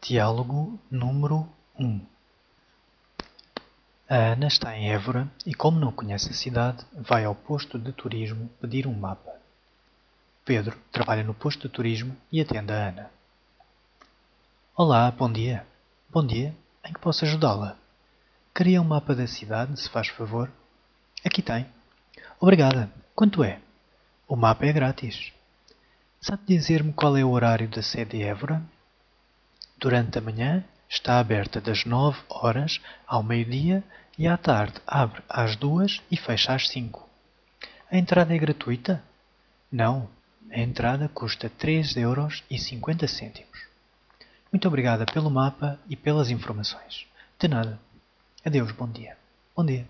Diálogo número um A Ana está em Évora e, como não conhece a cidade, vai ao posto de turismo pedir um mapa. Pedro trabalha no posto de turismo e atende a Ana. Olá, bom dia. Bom dia. Em que posso ajudá-la? Queria um mapa da cidade, se faz favor. Aqui tem. Obrigada. Quanto é? O mapa é grátis. Sabe dizer-me qual é o horário da sede de Évora? Durante a manhã está aberta das nove horas ao meio-dia e à tarde abre às duas e fecha às cinco. A entrada é gratuita? Não, a entrada custa três euros e cinquenta cêntimos. Muito obrigada pelo mapa e pelas informações. De nada. Adeus, bom dia. Bom dia.